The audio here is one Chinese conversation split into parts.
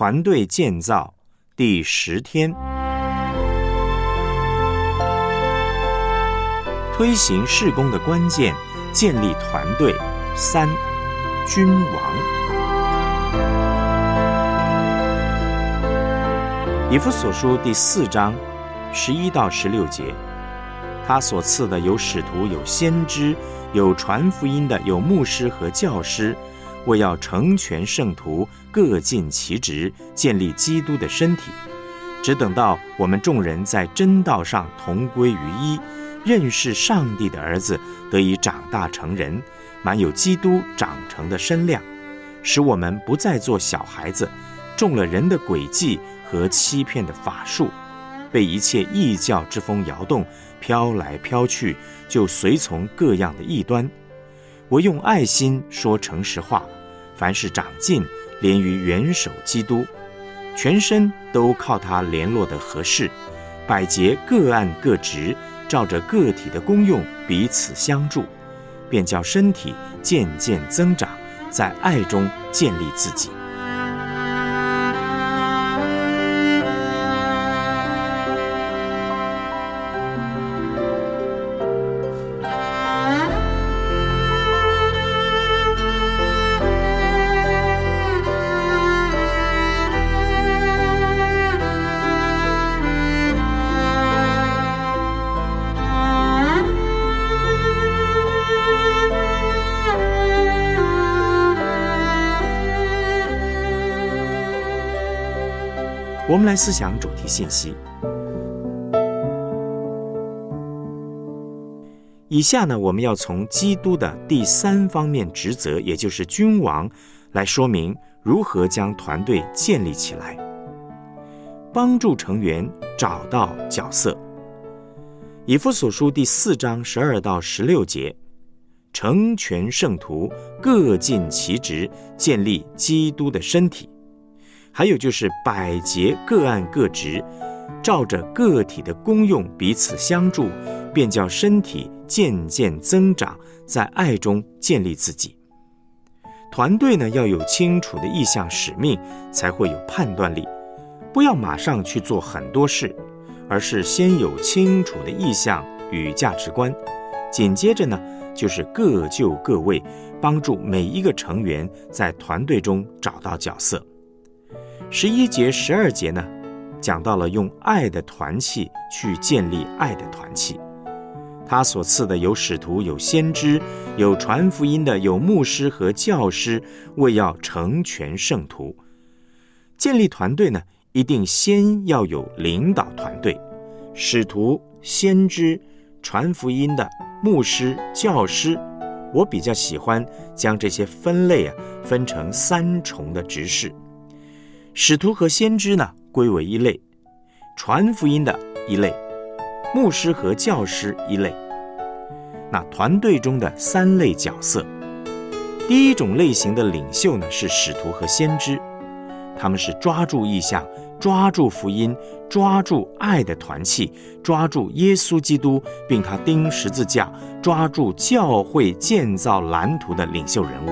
团队建造第十天，推行事工的关键，建立团队三，君王。以弗所书第四章十一到十六节，他所赐的有使徒，有先知，有传福音的，有牧师和教师。为要成全圣徒，各尽其职，建立基督的身体，只等到我们众人在真道上同归于一，认识上帝的儿子，得以长大成人，满有基督长成的身量，使我们不再做小孩子，中了人的诡计和欺骗的法术，被一切异教之风摇动，飘来飘去，就随从各样的异端。我用爱心说诚实话，凡是长进，连于元首基督，全身都靠他联络的合适，百节各按各职，照着个体的功用彼此相助，便叫身体渐渐增长，在爱中建立自己。们来思想主题信息。以下呢，我们要从基督的第三方面职责，也就是君王，来说明如何将团队建立起来，帮助成员找到角色。以弗所书第四章十二到十六节，成全圣徒，各尽其职，建立基督的身体。还有就是百节各按各职，照着个体的功用彼此相助，便叫身体渐渐增长，在爱中建立自己。团队呢要有清楚的意向使命，才会有判断力。不要马上去做很多事，而是先有清楚的意向与价值观，紧接着呢就是各就各位，帮助每一个成员在团队中找到角色。十一节、十二节呢，讲到了用爱的团契去建立爱的团契。他所赐的有使徒、有先知、有传福音的、有牧师和教师，为要成全圣徒。建立团队呢，一定先要有领导团队，使徒、先知、传福音的、牧师、教师。我比较喜欢将这些分类啊，分成三重的职事。使徒和先知呢，归为一类；传福音的一类；牧师和教师一类。那团队中的三类角色，第一种类型的领袖呢，是使徒和先知，他们是抓住意象、抓住福音、抓住爱的团契、抓住耶稣基督，并他钉十字架、抓住教会建造蓝图的领袖人物。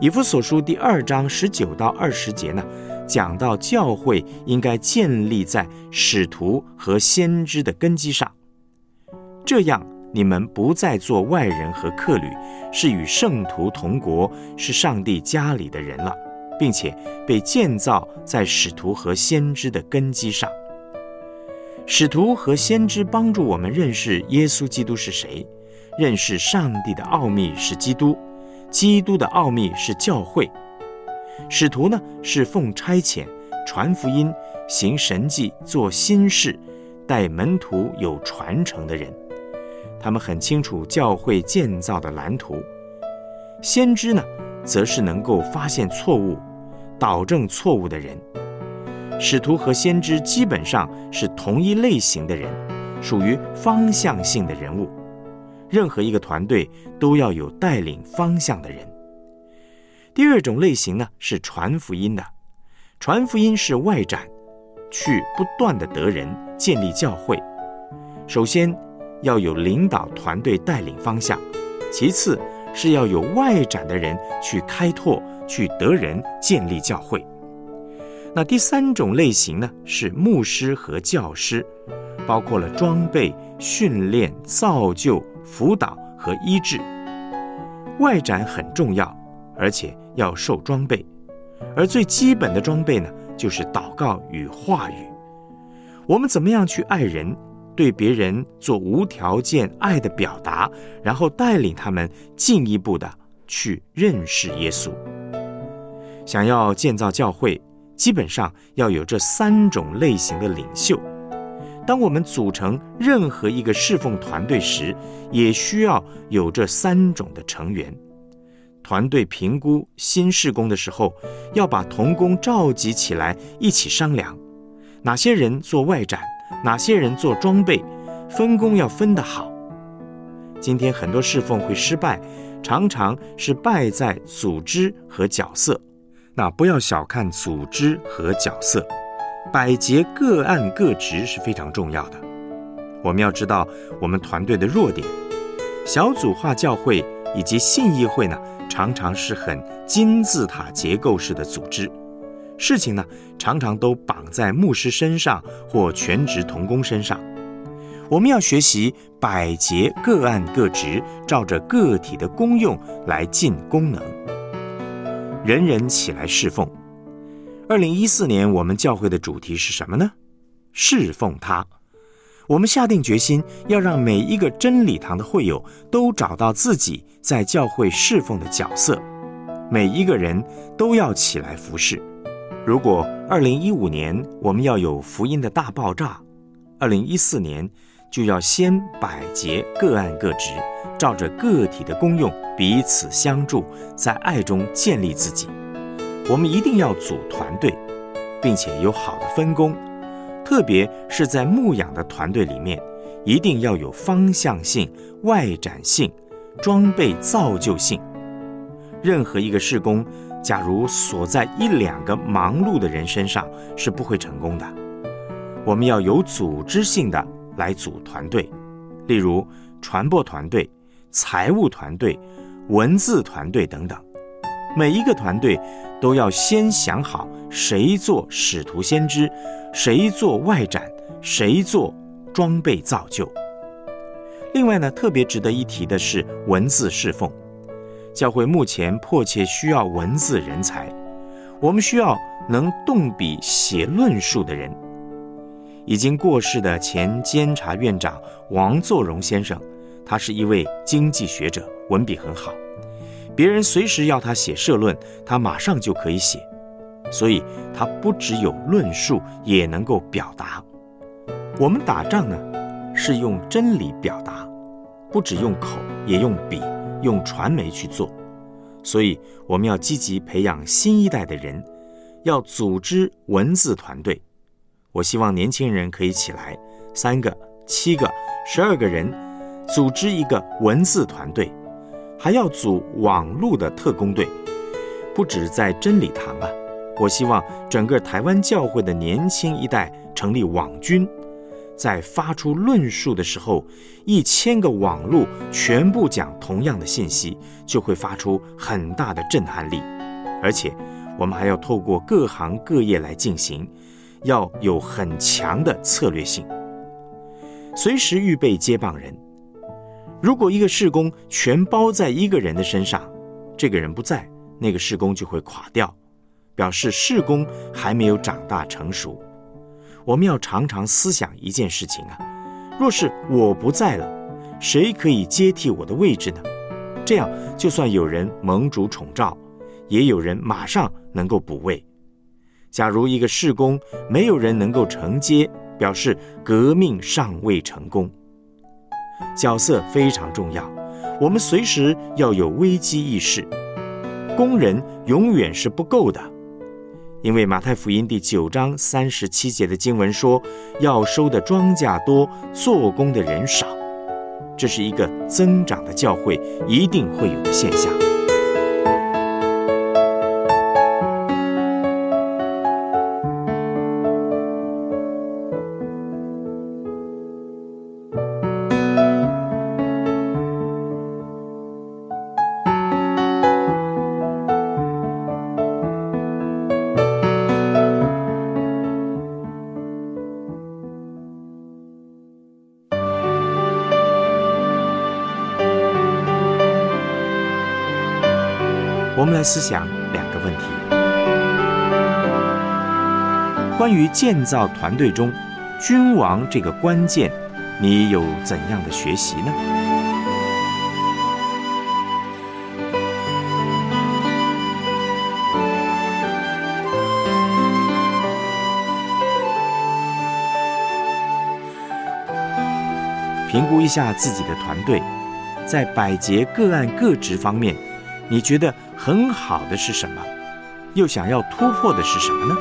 以弗所书第二章十九到二十节呢，讲到教会应该建立在使徒和先知的根基上，这样你们不再做外人和客旅，是与圣徒同国，是上帝家里的人了，并且被建造在使徒和先知的根基上。使徒和先知帮助我们认识耶稣基督是谁，认识上帝的奥秘是基督。基督的奥秘是教会，使徒呢是奉差遣传福音、行神迹、做新事、带门徒有传承的人。他们很清楚教会建造的蓝图。先知呢，则是能够发现错误、导正错误的人。使徒和先知基本上是同一类型的人，属于方向性的人物。任何一个团队都要有带领方向的人。第二种类型呢是传福音的，传福音是外展，去不断的得人，建立教会。首先要有领导团队带领方向，其次是要有外展的人去开拓，去得人，建立教会。那第三种类型呢，是牧师和教师，包括了装备、训练、造就、辅导和医治。外展很重要，而且要受装备，而最基本的装备呢，就是祷告与话语。我们怎么样去爱人，对别人做无条件爱的表达，然后带领他们进一步的去认识耶稣。想要建造教会。基本上要有这三种类型的领袖。当我们组成任何一个侍奉团队时，也需要有这三种的成员。团队评估新事工的时候，要把同工召集起来一起商量，哪些人做外展，哪些人做装备，分工要分得好。今天很多侍奉会失败，常常是败在组织和角色。那不要小看组织和角色，百节各案各职是非常重要的。我们要知道我们团队的弱点。小组化教会以及信义会呢，常常是很金字塔结构式的组织，事情呢常常都绑在牧师身上或全职同工身上。我们要学习百节各案各职，照着个体的功用来尽功能。人人起来侍奉。二零一四年，我们教会的主题是什么呢？侍奉他。我们下定决心，要让每一个真理堂的会友都找到自己在教会侍奉的角色。每一个人都要起来服侍。如果二零一五年我们要有福音的大爆炸，二零一四年就要先百节各案各职。照着个体的功用彼此相助，在爱中建立自己。我们一定要组团队，并且有好的分工，特别是在牧养的团队里面，一定要有方向性、外展性、装备造就性。任何一个事工，假如锁在一两个忙碌的人身上，是不会成功的。我们要有组织性的来组团队，例如传播团队。财务团队、文字团队等等，每一个团队都要先想好谁做使徒先知，谁做外展，谁做装备造就。另外呢，特别值得一提的是文字侍奉，教会目前迫切需要文字人才，我们需要能动笔写论述的人。已经过世的前监察院长王作荣先生。他是一位经济学者，文笔很好。别人随时要他写社论，他马上就可以写。所以，他不只有论述，也能够表达。我们打仗呢，是用真理表达，不只用口，也用笔、用传媒去做。所以，我们要积极培养新一代的人，要组织文字团队。我希望年轻人可以起来，三个、七个、十二个人。组织一个文字团队，还要组网络的特工队，不止在真理堂啊！我希望整个台湾教会的年轻一代成立网军，在发出论述的时候，一千个网络全部讲同样的信息，就会发出很大的震撼力。而且，我们还要透过各行各业来进行，要有很强的策略性，随时预备接棒人。如果一个事工全包在一个人的身上，这个人不在，那个事工就会垮掉，表示事工还没有长大成熟。我们要常常思想一件事情啊：若是我不在了，谁可以接替我的位置呢？这样，就算有人蒙主宠召，也有人马上能够补位。假如一个事工没有人能够承接，表示革命尚未成功。角色非常重要，我们随时要有危机意识。工人永远是不够的，因为马太福音第九章三十七节的经文说：“要收的庄稼多，做工的人少。”这是一个增长的教会一定会有的现象。们来思想两个问题：关于建造团队中君王这个关键，你有怎样的学习呢？评估一下自己的团队，在百节个案各职方面，你觉得很好的是什么？又想要突破的是什么呢？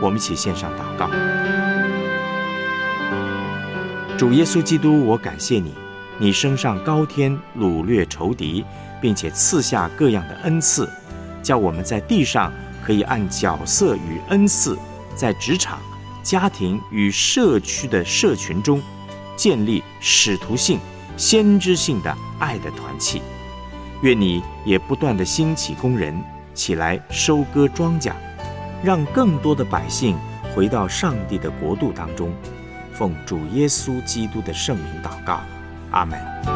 我们一起献上祷告。主耶稣基督，我感谢你，你升上高天，掳掠仇敌。并且赐下各样的恩赐，叫我们在地上可以按角色与恩赐，在职场、家庭与社区的社群中，建立使徒性、先知性的爱的团契。愿你也不断的兴起工人起来收割庄稼，让更多的百姓回到上帝的国度当中。奉主耶稣基督的圣名祷告，阿门。